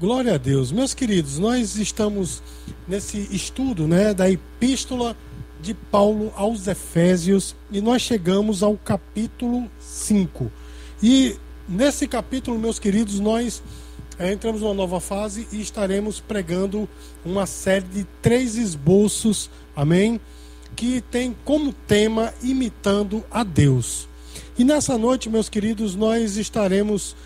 Glória a Deus. Meus queridos, nós estamos nesse estudo né, da epístola de Paulo aos Efésios e nós chegamos ao capítulo 5. E nesse capítulo, meus queridos, nós é, entramos numa nova fase e estaremos pregando uma série de três esboços, amém? Que tem como tema imitando a Deus. E nessa noite, meus queridos, nós estaremos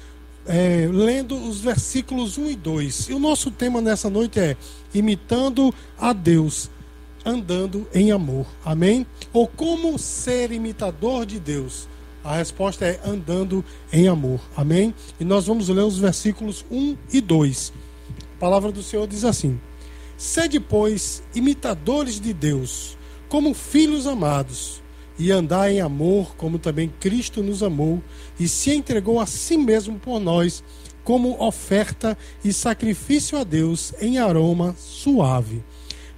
é, lendo os versículos 1 e 2. E o nosso tema nessa noite é imitando a Deus, andando em amor. Amém? Ou como ser imitador de Deus? A resposta é andando em amor. Amém? E nós vamos ler os versículos 1 e 2. A palavra do Senhor diz assim: Sede, pois, imitadores de Deus, como filhos amados e andar em amor, como também Cristo nos amou e se entregou a si mesmo por nós, como oferta e sacrifício a Deus em aroma suave.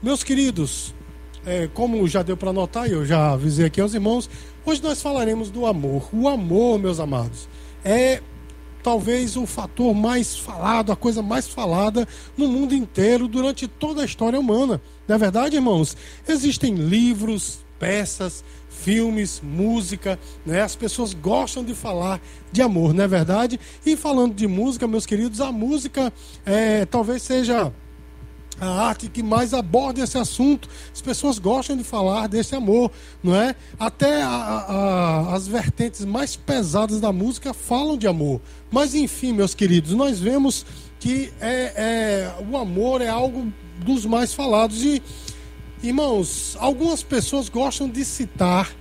Meus queridos, é, como já deu para notar, eu já avisei aqui aos irmãos, hoje nós falaremos do amor. O amor, meus amados, é talvez o fator mais falado, a coisa mais falada no mundo inteiro durante toda a história humana. Não é verdade, irmãos? Existem livros, peças, filmes, música, né? As pessoas gostam de falar de amor, não é verdade? E falando de música, meus queridos, a música é, talvez seja a arte que mais aborda esse assunto. As pessoas gostam de falar desse amor, não é? Até a, a, as vertentes mais pesadas da música falam de amor. Mas enfim, meus queridos, nós vemos que é, é, o amor é algo dos mais falados e Irmãos, algumas pessoas gostam de citar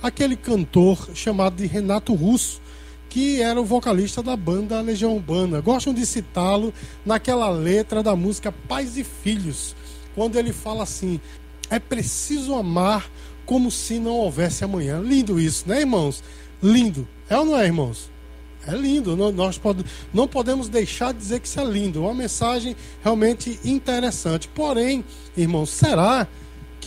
aquele cantor chamado de Renato Russo, que era o vocalista da banda Legião Urbana. Gostam de citá-lo naquela letra da música Pais e Filhos, quando ele fala assim: é preciso amar como se não houvesse amanhã. Lindo isso, né, irmãos? Lindo. É ou não é, irmãos? É lindo, nós não podemos deixar de dizer que isso é lindo. Uma mensagem realmente interessante. Porém, irmãos, será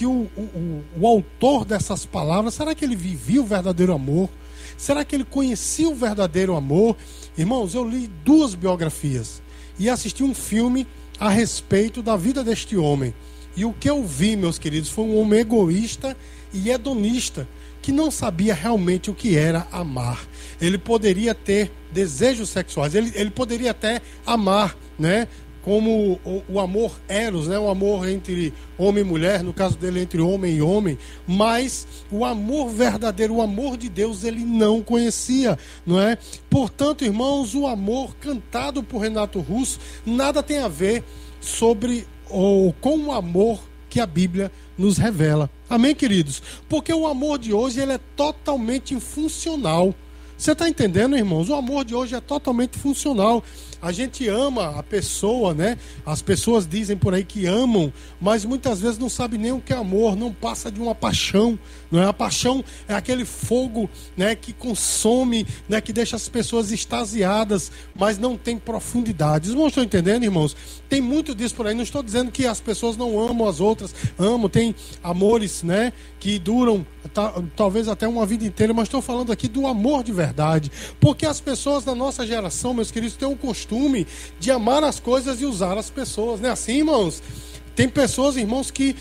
o, o, o autor dessas palavras, será que ele vivia o verdadeiro amor? Será que ele conhecia o verdadeiro amor? Irmãos, eu li duas biografias e assisti um filme a respeito da vida deste homem. E o que eu vi, meus queridos, foi um homem egoísta e hedonista que não sabia realmente o que era amar. Ele poderia ter desejos sexuais, ele, ele poderia até amar, né? Como o, o, amor eros, né? o amor entre homem e mulher, no caso dele entre homem e homem, mas o amor verdadeiro, o amor de Deus, ele não conhecia, não é? Portanto, irmãos, o amor cantado por Renato Russo nada tem a ver sobre ou com o amor que a Bíblia nos revela. Amém, queridos? Porque o amor de hoje ele é totalmente funcional. Você está entendendo, irmãos? O amor de hoje é totalmente funcional. A gente ama a pessoa, né? As pessoas dizem por aí que amam, mas muitas vezes não sabem nem o que é amor, não passa de uma paixão, não é? A paixão é aquele fogo, né, que consome, né, que deixa as pessoas extasiadas, mas não tem profundidade. Irmãos estão entendendo, irmãos? Tem muito disso por aí. Não estou dizendo que as pessoas não amam as outras, amam, tem amores, né, que duram talvez até uma vida inteira, mas estou falando aqui do amor de verdade. Porque as pessoas da nossa geração, meus queridos, têm o costume de amar as coisas e usar as pessoas, não é assim, irmãos? Tem pessoas, irmãos, que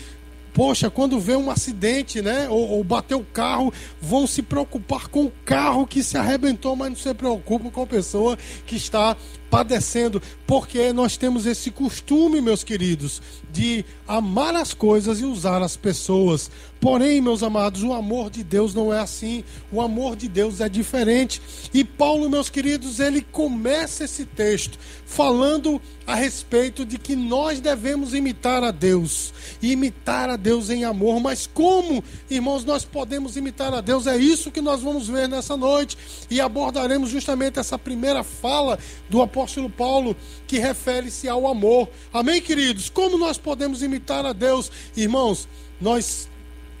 poxa, quando vê um acidente, né, ou, ou bateu o carro, vão se preocupar com o carro que se arrebentou, mas não se preocupam com a pessoa que está padecendo, porque nós temos esse costume, meus queridos, de amar as coisas e usar as pessoas. Porém, meus amados, o amor de Deus não é assim. O amor de Deus é diferente. E Paulo, meus queridos, ele começa esse texto falando a respeito de que nós devemos imitar a Deus, e imitar a em amor. Mas como, irmãos, nós podemos imitar a Deus? É isso que nós vamos ver nessa noite e abordaremos justamente essa primeira fala do apóstolo Paulo que refere-se ao amor. Amém, queridos? Como nós podemos imitar a Deus? Irmãos, nós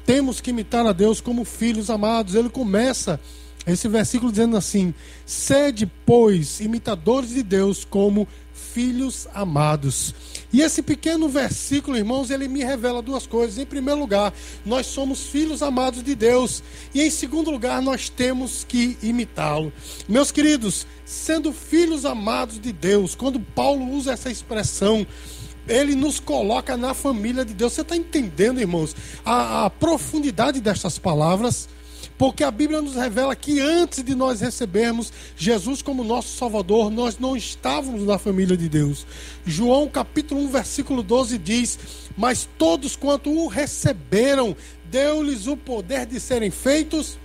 temos que imitar a Deus como filhos amados. Ele começa Esse versículo dizendo assim: Sede, pois, imitadores de Deus como filhos amados. E esse pequeno versículo, irmãos, ele me revela duas coisas. Em primeiro lugar, nós somos filhos amados de Deus. E em segundo lugar, nós temos que imitá-lo. Meus queridos, sendo filhos amados de Deus, quando Paulo usa essa expressão, ele nos coloca na família de Deus. Você está entendendo, irmãos, a, a profundidade destas palavras? Porque a Bíblia nos revela que antes de nós recebermos Jesus como nosso Salvador, nós não estávamos na família de Deus. João capítulo 1, versículo 12 diz: Mas todos quanto o receberam, deu-lhes o poder de serem feitos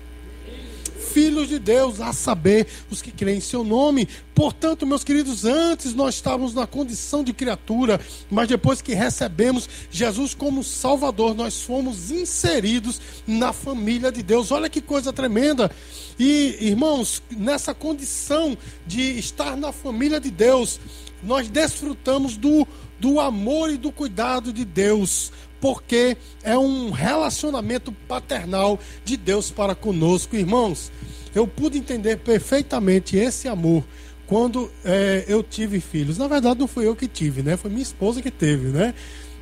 filhos de Deus, a saber, os que creem em seu nome. Portanto, meus queridos, antes nós estávamos na condição de criatura, mas depois que recebemos Jesus como Salvador, nós fomos inseridos na família de Deus. Olha que coisa tremenda. E, irmãos, nessa condição de estar na família de Deus, nós desfrutamos do, do amor e do cuidado de Deus porque é um relacionamento paternal de Deus para conosco, irmãos. Eu pude entender perfeitamente esse amor quando é, eu tive filhos. Na verdade, não fui eu que tive, né? Foi minha esposa que teve, né?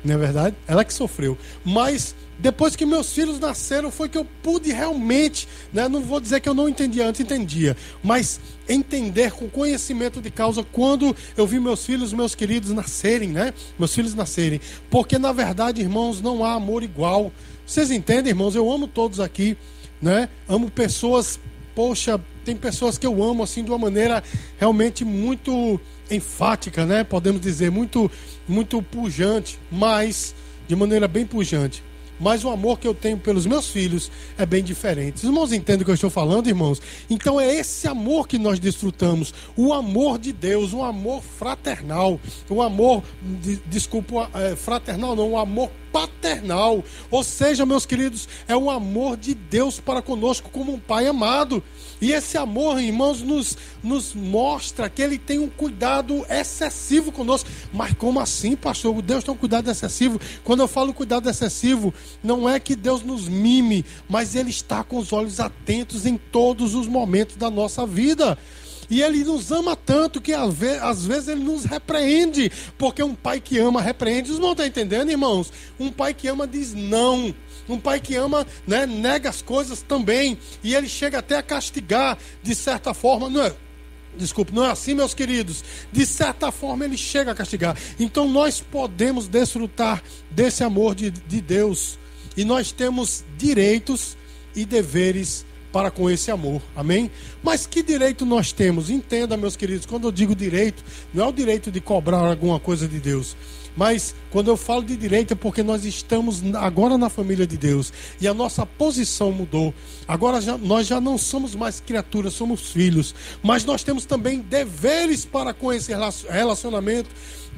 Não é verdade? Ela que sofreu. Mas depois que meus filhos nasceram, foi que eu pude realmente, né, não vou dizer que eu não entendia antes, entendia, mas entender com conhecimento de causa quando eu vi meus filhos, meus queridos nascerem, né? Meus filhos nascerem. Porque na verdade, irmãos, não há amor igual. Vocês entendem, irmãos? Eu amo todos aqui, né? Amo pessoas, poxa, tem pessoas que eu amo assim de uma maneira realmente muito enfática, né? Podemos dizer, muito muito pujante, mas de maneira bem pujante mas o amor que eu tenho pelos meus filhos é bem diferente. Os irmãos entendem o que eu estou falando, irmãos? Então é esse amor que nós desfrutamos, o amor de Deus, um amor fraternal, um amor, de, desculpa, é, fraternal não, um amor paternal. Ou seja, meus queridos, é o amor de Deus para conosco como um pai amado. E esse amor, irmãos, nos, nos mostra que ele tem um cuidado excessivo conosco. Mas como assim, pastor? Deus tem um cuidado excessivo? Quando eu falo cuidado excessivo, não é que Deus nos mime, mas ele está com os olhos atentos em todos os momentos da nossa vida. E ele nos ama tanto que às vezes ele nos repreende. Porque um pai que ama repreende. Vocês não estão entendendo, irmãos? Um pai que ama diz não. Um pai que ama, né, nega as coisas também. E ele chega até a castigar, de certa forma. Não é? Desculpe, não é assim, meus queridos. De certa forma, ele chega a castigar. Então, nós podemos desfrutar desse amor de, de Deus. E nós temos direitos e deveres para com esse amor. Amém? Mas que direito nós temos? Entenda, meus queridos, quando eu digo direito, não é o direito de cobrar alguma coisa de Deus. Mas quando eu falo de direito é porque nós estamos agora na família de Deus e a nossa posição mudou. Agora já, nós já não somos mais criaturas, somos filhos. Mas nós temos também deveres para com esse relacionamento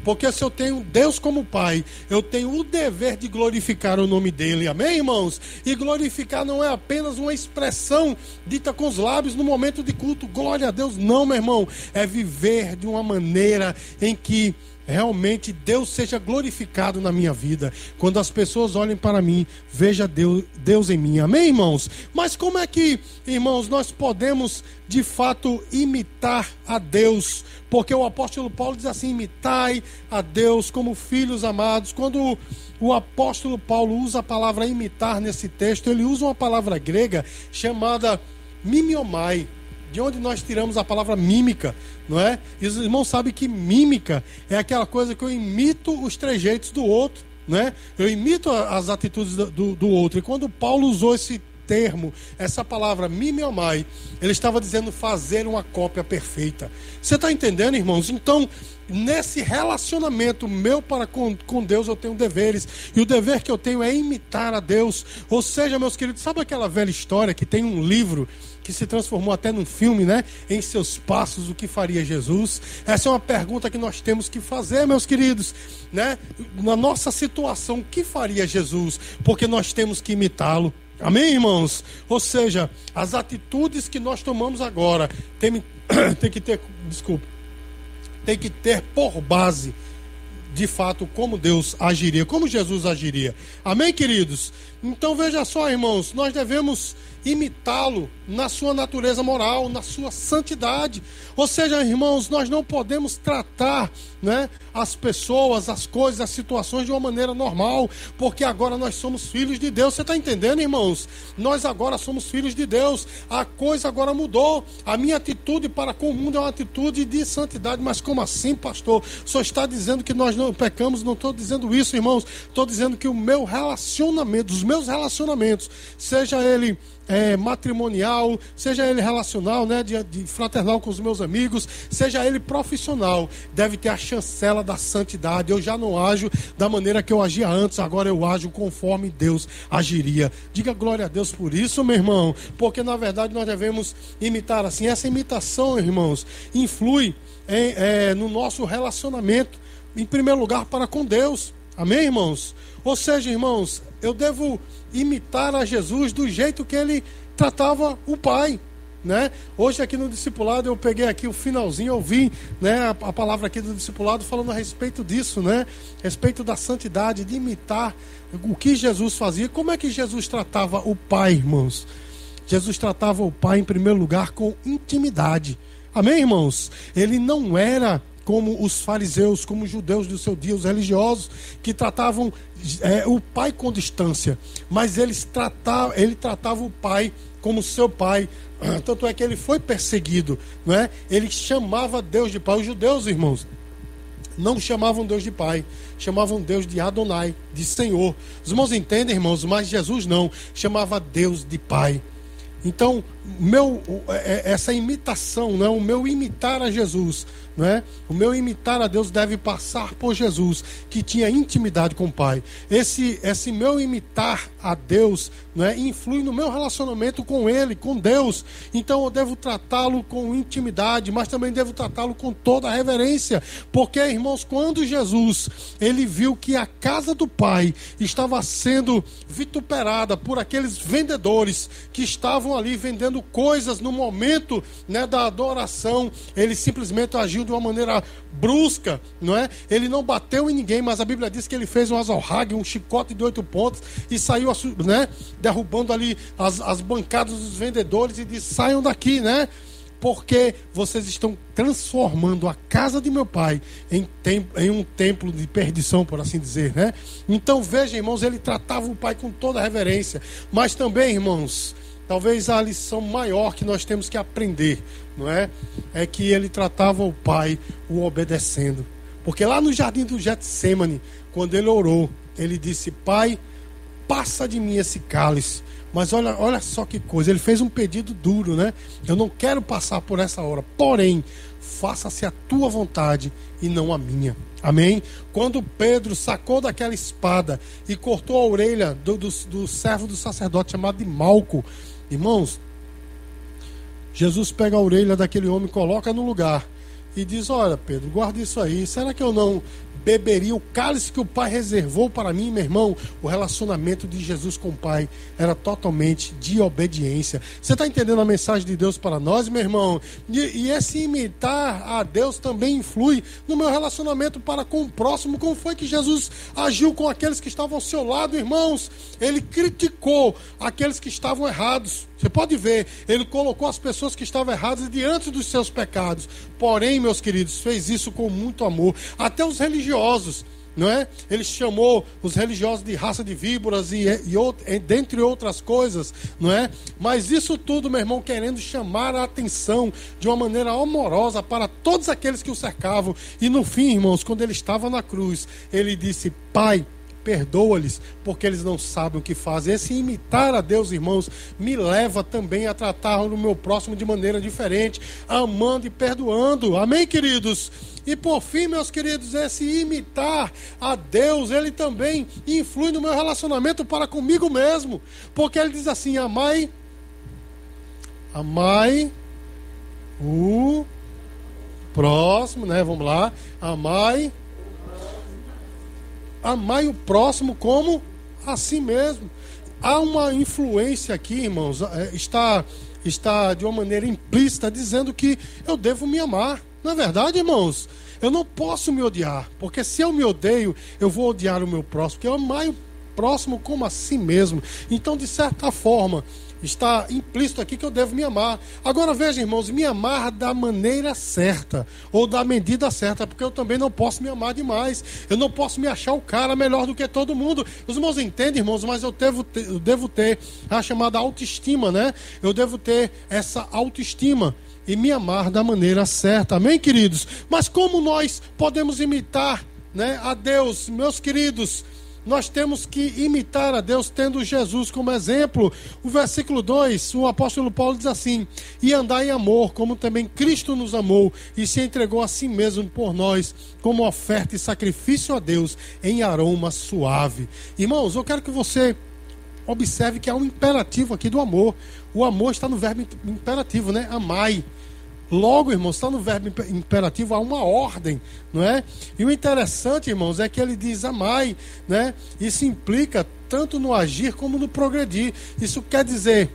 porque se eu tenho Deus como Pai, eu tenho o dever de glorificar o nome dele. Amém, irmãos? E glorificar não é apenas uma expressão dita com os lábios no momento de culto. Glória a Deus, não, meu irmão. É viver de uma maneira em que realmente Deus seja glorificado na minha vida. Quando as pessoas olhem para mim, veja Deus, Deus em mim. Amém, irmãos? Mas como é que, irmãos, nós podemos de fato imitar a Deus? Porque o apóstolo Paulo diz assim: imitai a Deus como filhos amados. Quando o apóstolo Paulo usa a palavra imitar nesse texto, ele usa uma palavra grega chamada mimiomai de onde nós tiramos a palavra mímica, não é? E os irmãos sabem que mímica é aquela coisa que eu imito os trejeitos do outro, não é? Eu imito as atitudes do, do, outro. E quando Paulo usou esse termo, essa palavra mimiomai, ele estava dizendo fazer uma cópia perfeita. Você está entendendo, irmãos? Então, nesse relacionamento meu para com, com Deus, eu tenho deveres. E o dever que eu tenho é imitar a Deus. Ou seja, meus queridos, sabe aquela velha história que tem um livro que se transformou até num filme, né? Em seus passos, o que faria Jesus? Essa é uma pergunta que nós temos que fazer, meus queridos, né? Na nossa situação, o que faria Jesus? Porque nós temos que imitá-lo. Amém, irmãos? Ou seja, as atitudes que nós tomamos agora tem, tem que ter, desculpa, tem que ter por base de fato como Deus agiria, como Jesus agiria. Amém, queridos? Então veja só, irmãos, nós devemos imitá-lo na sua natureza moral, na sua santidade. Ou seja, irmãos, nós não podemos tratar né, as pessoas, as coisas, as situações de uma maneira normal, porque agora nós somos filhos de Deus. Você está entendendo, irmãos? Nós agora somos filhos de Deus. A coisa agora mudou. A minha atitude para com o mundo é uma atitude de santidade. Mas como assim, pastor? Só está dizendo que nós não pecamos? Não estou dizendo isso, irmãos. Estou dizendo que o meu relacionamento, os meus relacionamentos, seja ele é, matrimonial, seja ele relacional, né, de, de, fraternal com os meus amigos, seja ele profissional, deve ter a chancela da santidade. Eu já não ajo da maneira que eu agia antes, agora eu ajo conforme Deus agiria. Diga glória a Deus por isso, meu irmão, porque na verdade nós devemos imitar assim. Essa imitação, irmãos, influi em, é, no nosso relacionamento, em primeiro lugar, para com Deus. Amém, irmãos? Ou seja, irmãos, eu devo imitar a Jesus do jeito que ele tratava o Pai. Né? Hoje aqui no discipulado eu peguei aqui o finalzinho, eu vi né, a, a, palavra aqui do discipulado falando a respeito disso, né? Respeito da santidade, de imitar o que Jesus fazia. Como é que Jesus tratava o Pai, irmãos? Jesus tratava o Pai em primeiro lugar com intimidade. Amém, irmãos? Ele não era como os fariseus, como os judeus do seu dia, os religiosos, que tratavam é, o pai com distância, mas eles tratavam, ele tratava o pai como seu pai. Tanto é que ele foi perseguido, não é? Ele chamava Deus de pai. Os judeus, irmãos, não chamavam Deus de pai, chamavam Deus de Adonai, de Senhor. Os irmãos entendem, irmãos, mas Jesus não, chamava Deus de pai. Então, meu, é, é, essa imitação, né? o meu imitar a Jesus, não é? O meu imitar a Deus deve passar por Jesus, que tinha intimidade com o Pai. Esse, esse meu imitar a Deus não é? influi no meu relacionamento com Ele, com Deus. Então eu devo tratá-lo com intimidade, mas também devo tratá-lo com toda a reverência. Porque, irmãos, quando Jesus ele viu que a casa do Pai estava sendo vituperada por aqueles vendedores que estavam ali vendendo coisas no momento né, da adoração, ele simplesmente agiu de uma maneira brusca, não é? Ele não bateu em ninguém, mas a Bíblia diz que ele fez um azorrague, um chicote de oito pontos e saiu, né? Derrubando ali as, as bancadas dos vendedores e disse: saiam daqui, né? porque vocês estão transformando a casa de meu pai em, em, um templo de perdição, por assim dizer, né? Então veja, irmãos, ele tratava o pai com toda reverência, mas também, irmãos, talvez a lição maior que nós temos que aprender não é? É que ele tratava o pai o obedecendo. Porque lá no jardim do Getsemane, quando ele orou, ele disse: Pai, passa de mim esse cálice. Mas olha, olha só que coisa, ele fez um pedido duro, né? Eu não quero passar por essa hora, porém, faça-se a tua vontade e não a minha. Amém? Quando Pedro sacou daquela espada e cortou a orelha do, do, do servo do sacerdote chamado de Malco, irmãos, Jesus pega a orelha daquele homem, coloca no lugar e diz: Olha, Pedro, guarda isso aí. Será que eu não beberia o cálice que o Pai reservou para mim, meu irmão. O relacionamento de Jesus com o Pai era totalmente de obediência. Você está entendendo a mensagem de Deus para nós, meu irmão? E, e, esse imitar a Deus também influi no meu relacionamento para com o próximo. Como foi que Jesus agiu com aqueles que estavam ao seu lado, irmãos? Ele criticou aqueles que estavam errados. Você pode ver, ele colocou as pessoas que estavam erradas diante dos seus pecados. Porém, meus queridos, fez isso com muito amor. Até os religiosos, não é? Ele chamou os religiosos de raça de víboras e, e, dentre outras coisas, não é? Mas isso tudo, meu irmão, querendo chamar a atenção de uma maneira amorosa para todos aqueles que o cercavam. E no fim, irmãos, quando ele estava na cruz, ele disse: Pai, perdoa-lhes, porque eles não sabem o que fazem. Esse imitar a Deus, irmãos, me leva também a tratar o meu próximo de maneira diferente, amando e perdoando. Amém, queridos? E por fim, meus queridos, esse imitar a Deus, ele também influi no meu relacionamento para comigo mesmo. Porque ele diz assim: amai, amai o próximo, né? Vamos lá. Amai amai o próximo como a si mesmo. Há uma influência aqui, irmãos, é, está, está de uma maneira implícita dizendo que eu devo me amar. Não é verdade, irmãos? Eu não posso me odiar, porque se eu me odeio, eu vou odiar o meu próximo, porque eu amar o próximo como a si mesmo. Então, de certa forma, está implícito aqui que eu devo me amar. Agora veja, irmãos, me amar da maneira certa ou da medida certa, porque eu também não posso me amar demais. Eu não posso me achar o cara melhor do que todo mundo. Os irmãos entendem, irmãos, mas eu devo ter, eu devo ter a chamada autoestima, né? Eu devo ter essa autoestima e me amar da maneira certa. Amém, queridos? Mas como nós podemos imitar, né, a Deus, meus queridos? Nós temos que imitar a Deus tendo Jesus como exemplo. O versículo 2, o apóstolo Paulo diz assim: E andar em amor, como também Cristo nos amou e se entregou a si mesmo por nós, como oferta e sacrifício a Deus em aroma suave. Irmãos, eu quero que você observe que há um imperativo aqui do amor. O amor está no verbo imperativo, né? Amai. Logo, irmãos, está no verbo imperativo, há uma ordem, não é? E o interessante, irmãos, é que ele diz amai, né? Isso implica tanto no agir como no progredir. Isso quer dizer,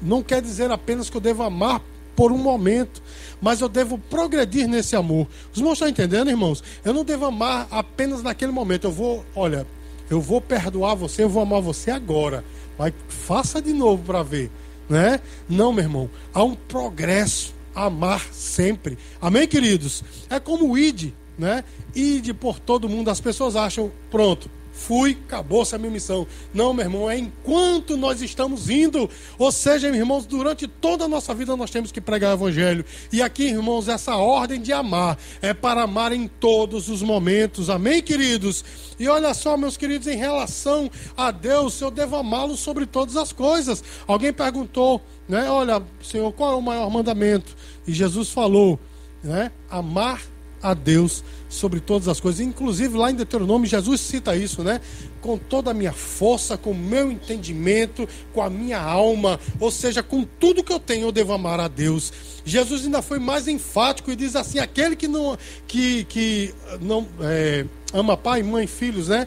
não quer dizer apenas que eu devo amar por um momento, mas eu devo progredir nesse amor. Os irmãos estão entendendo, irmãos? Eu não devo amar apenas naquele momento. Eu vou, olha, eu vou perdoar você, eu vou amar você agora. Mas faça de novo para ver, né? Não, meu irmão, há um progresso amar sempre. Amém, queridos? É como o id, né? Ide por todo mundo. As pessoas acham, pronto, fui, acabou-se a minha missão. Não, meu irmão, é enquanto nós estamos indo. Ou seja, irmãos, durante toda a nossa vida nós temos que pregar o evangelho. E aqui, irmãos, essa ordem de amar é para amar em todos os momentos. Amém, queridos? E olha só, meus queridos, em relação a Deus, eu devo amá-lo sobre todas as coisas. Alguém perguntou, né? Olha, Senhor, qual é o maior mandamento? E Jesus falou, né? Amar a Deus sobre todas as coisas. Inclusive, lá em Deuteronômio, Jesus cita isso, né? Com toda a minha força, com o meu entendimento, com a minha alma, ou seja, com tudo que eu tenho, eu devo amar a Deus. Jesus ainda foi mais enfático e diz assim: aquele que não, que, que não é, ama pai, mãe, filhos, né?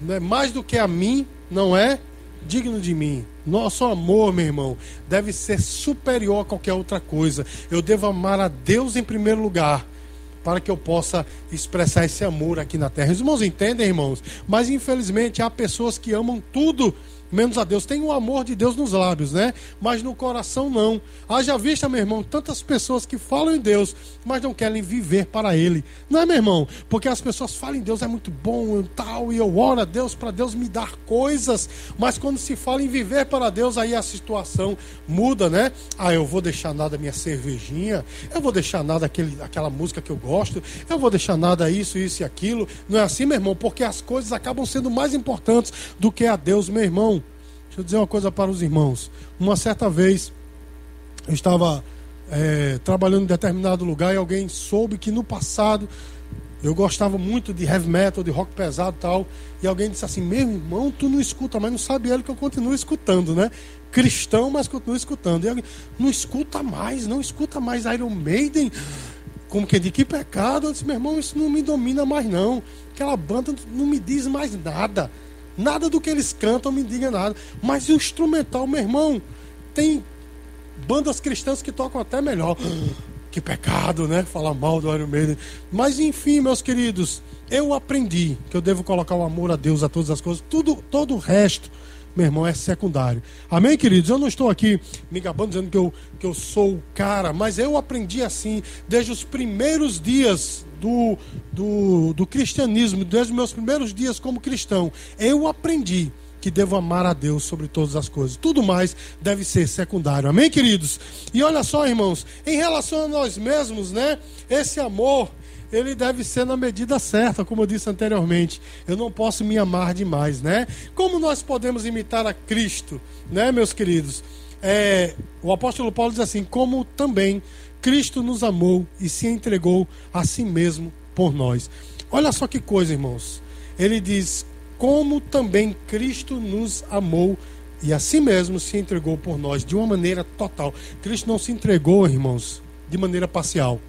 né? Mais do que a mim, não é digno de mim. Nosso amor, meu irmão, deve ser superior a qualquer outra coisa. Eu devo amar a Deus em primeiro lugar para que eu possa expressar esse amor aqui na terra. Os irmãos entendem, irmãos? Mas infelizmente há pessoas que amam tudo menos a Deus. Tem o amor de Deus nos lábios, né? Mas no coração não. Haja vista, meu irmão, tantas pessoas que falam em Deus, mas não querem viver para Ele. Não é, meu irmão? Porque as pessoas falam em Deus é muito bom e tal, e eu oro a Deus para Deus me dar coisas, mas quando se fala em viver para Deus, aí a situação muda, né? Ah, eu vou deixar nada minha cervejinha, eu vou deixar nada aquele, aquela música que eu gosto, eu vou deixar nada isso, isso e aquilo. Não é assim, meu irmão? Porque as coisas acabam sendo mais importantes do que a Deus, meu irmão. Deixa eu dizer uma coisa para os irmãos. Uma certa vez, eu estava é, trabalhando em determinado lugar e alguém soube que no passado eu gostava muito de heavy metal, de rock pesado e tal. E alguém disse assim: Meu irmão, tu não escuta, mas não sabe ele que eu continuo escutando, né? Cristão, mas continuo escutando. E alguém, não escuta mais, não escuta mais Iron Maiden. Como que de que pecado? Eu disse: Meu irmão, isso não me domina mais, não. Aquela banda não me diz mais nada. Nada do que eles cantam me diga nada. Mas o instrumental, meu irmão, tem bandas cristãs que tocam até melhor. Que pecado, né? Falar mal do Iron Maiden. Mas enfim, meus queridos, eu aprendi que eu devo colocar o amor a Deus a todas as coisas. Tudo, todo o resto, meu irmão, é secundário. Amém, queridos? Eu não estou aqui me gabando dizendo que eu, que eu sou o cara, mas eu aprendi assim desde os primeiros dias do, do, do cristianismo, desde os meus primeiros dias como cristão, eu aprendi que devo amar a Deus sobre todas as coisas. Tudo mais deve ser secundário. Amém, queridos? E olha só, irmãos, em relação a nós mesmos, né? Esse amor, ele deve ser na medida certa, como eu disse anteriormente. Eu não posso me amar demais, né? Como nós podemos imitar a Cristo, né, meus queridos? É, o apóstolo Paulo diz assim: como também Cristo nos amou e se entregou a si mesmo por nós. Olha só que coisa, irmãos. Ele diz: Como também Cristo nos amou e a si mesmo se entregou por nós de uma maneira total. Cristo não se entregou, irmãos, de maneira parcial.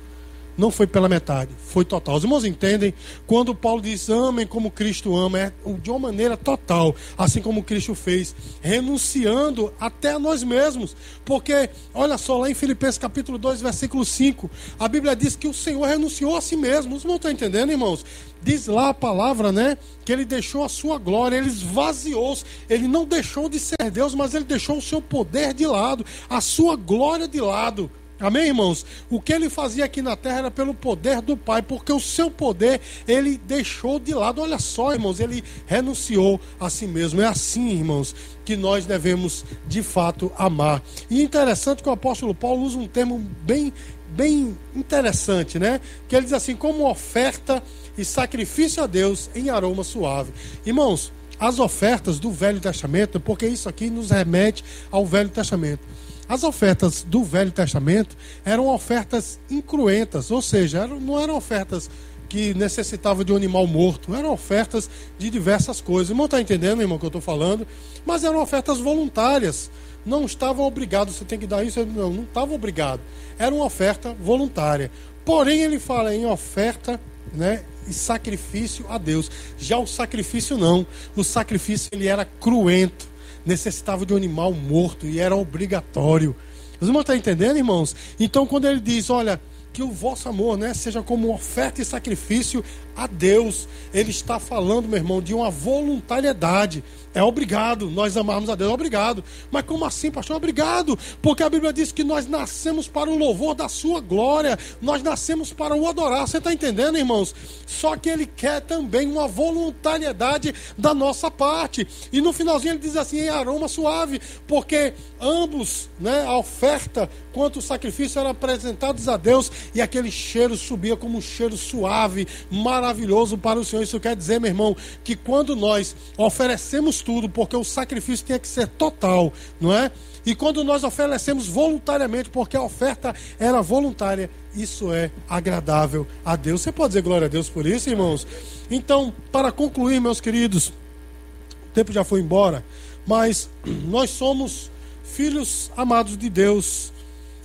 Não foi pela metade, foi total. Os irmãos entendem? Quando Paulo diz amem como Cristo ama, é de uma maneira total, assim como Cristo fez, renunciando até a nós mesmos. Porque, olha só, lá em Filipenses capítulo 2, versículo 5, a Bíblia diz que o Senhor renunciou a si mesmo. Os irmãos estão entendendo, irmãos? Diz lá a palavra, né? Que ele deixou a sua glória, ele esvaziou-se. Ele não deixou de ser Deus, mas ele deixou o seu poder de lado, a sua glória de lado Amém, irmãos? O que ele fazia aqui na terra era pelo poder do Pai, porque o seu poder ele deixou de lado. Olha só, irmãos, ele renunciou a si mesmo. É assim, irmãos, que nós devemos de fato amar. E interessante que o apóstolo Paulo usa um termo bem, bem interessante, né? Que ele diz assim: como oferta e sacrifício a Deus em aroma suave. Irmãos, as ofertas do Velho Testamento, porque isso aqui nos remete ao Velho Testamento as ofertas do Velho Testamento eram ofertas incruentas, ou seja, não eram ofertas que necessitavam de um animal morto, eram ofertas de diversas coisas. Irmão está entendendo, irmão, o que eu estou falando? Mas eram ofertas voluntárias. Não estavam obrigados, você tem que dar isso. Não, não estava obrigado. Era uma oferta voluntária. Porém, ele fala em oferta né, e sacrifício a Deus. Já o sacrifício não. O sacrifício ele era cruento necessitava de um animal morto e era obrigatório. Os irmãos estão entendendo, irmãos? Então, quando ele diz, olha, que o vosso amor né, seja como oferta e sacrifício a Deus. Ele está falando, meu irmão, de uma voluntariedade. É obrigado nós amarmos a Deus, é obrigado. Mas como assim, pastor? Obrigado, porque a Bíblia diz que nós nascemos para o louvor da sua glória, nós nascemos para o adorar. Você está entendendo, irmãos? Só que ele quer também uma voluntariedade da nossa parte. E no finalzinho ele diz assim, em aroma suave, porque ambos, né, a oferta quanto o sacrifício eram apresentados a Deus e aquele cheiro subia como um cheiro suave, maravilhoso para o Senhor. Isso quer dizer, meu irmão, que quando nós oferecemos tudo, porque o sacrifício tem que ser total, não é? E quando nós oferecemos voluntariamente, porque a oferta era voluntária, isso é agradável a Deus. Você pode dizer glória a Deus por isso, irmãos? Então, para concluir, meus queridos, o tempo já foi embora, mas nós somos filhos amados de Deus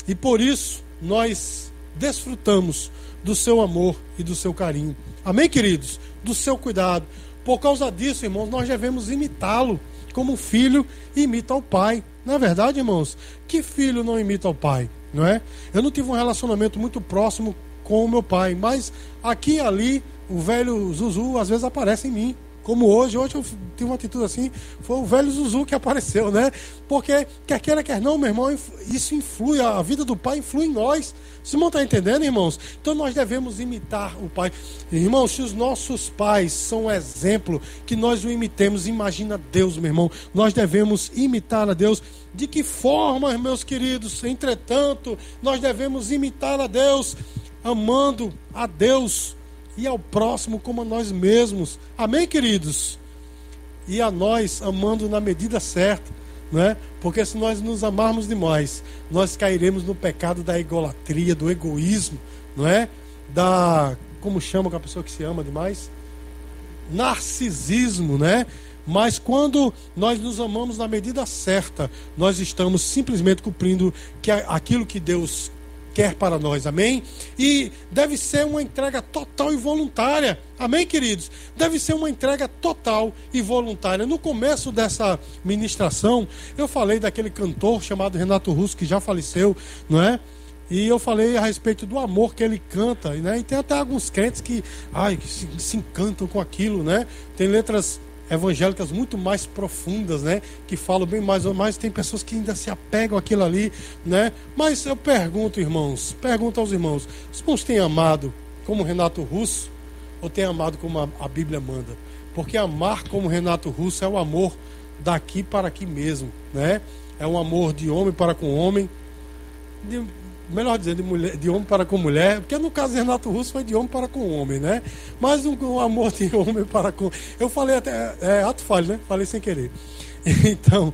e por isso nós desfrutamos do seu amor e do seu carinho. Amém, queridos? Do seu cuidado. Por causa disso, irmãos, nós devemos imitá-lo como filho imita o pai. Não é verdade, irmãos? Que filho não imita o pai, não é? Eu não tive um relacionamento muito próximo com o meu pai, mas aqui e ali o velho Zuzu às vezes aparece em mim como hoje. Hoje eu tive uma atitude assim, foi o velho Zuzu que apareceu, né? Porque, quer queira, quer não, meu irmão, isso influi, a vida do pai influi em nós. Você não está entendendo, irmãos? Então nós devemos imitar o pai. Irmãos, se os nossos pais são um exemplo, que nós o imitemos, imagina Deus, meu irmão. Nós devemos imitar a Deus. De que forma, meus queridos? Entretanto, nós devemos imitar a Deus, amando a Deus e ao próximo como a nós mesmos. Amém, queridos? E a nós amando na medida certa, não é? Porque se nós nos amarmos demais, nós cairemos no pecado da egolatria, do egoísmo, não é? Da como chama com a pessoa que se ama demais? Narcisismo, né? Mas quando nós nos amamos na medida certa, nós estamos simplesmente cumprindo que aquilo que Deus quer para nós, amém? E deve ser uma entrega total e voluntária, amém, queridos? Deve ser uma entrega total e voluntária. No começo dessa ministração, eu falei daquele cantor chamado Renato Russo, que já faleceu, não é? E eu falei a respeito do amor que ele canta, né? E tem até alguns crentes que, ai, se, se encantam com aquilo, né? Tem letras evangélicas muito mais profundas, né? Que falam bem mais ou mais. Tem pessoas que ainda se apegam àquilo ali, né? Mas eu pergunto, irmãos, pergunto aos irmãos: os irmãos têm amado como Renato Russo ou têm amado como a, a Bíblia manda? Porque amar como Renato Russo é o amor daqui para aqui mesmo, né? É um amor de homem para com homem, de, melhor dizendo, de, mulher, de homem para com mulher, porque no caso de Renato Russo foi de homem para com homem, né? Mas um, um amor de homem para com. Eu falei até. É, ato falho, né? Falei sem querer. Então,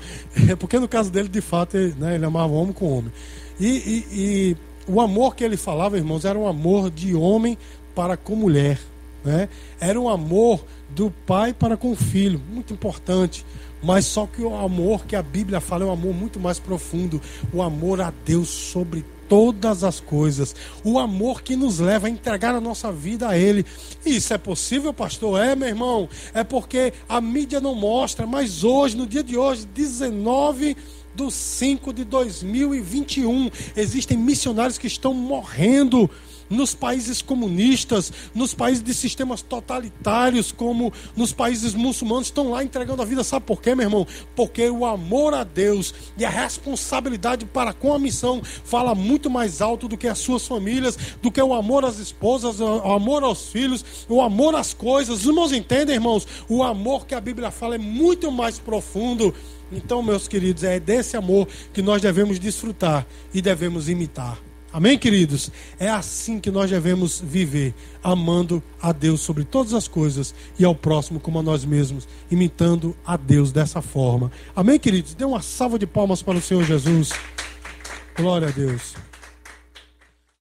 é porque no caso dele, de fato, ele, né, ele amava homem com homem. E, e, e o amor que ele falava, irmãos, era um amor de homem para com mulher. Né? Era um amor do pai para com o filho, muito importante. Mas só que o amor que a Bíblia fala é um amor muito mais profundo, o amor a Deus sobre todas as coisas. O amor que nos leva a entregar a nossa vida a Ele. Isso é possível, pastor? É, meu irmão. É porque a mídia não mostra, mas hoje, no dia de hoje, 19 do 5 de 2021, existem missionários que estão morrendo nos países comunistas, nos países de sistemas totalitários, como nos países muçulmanos, estão lá entregando a vida. Sabe por quê, meu irmão? Porque o amor a Deus e a responsabilidade para com a missão fala muito mais alto do que as suas famílias, do que o amor às esposas, o amor aos filhos, o amor às coisas. Os irmãos entendem, irmãos? O amor que a Bíblia fala é muito mais profundo. Então, meus queridos, é desse amor que nós devemos desfrutar e devemos imitar. Amém, queridos? É assim que nós devemos viver, amando a Deus sobre todas as coisas e ao próximo como a nós mesmos, imitando a Deus dessa forma. Amém, queridos? Dê uma salva de palmas para o Senhor Jesus. Glória a Deus.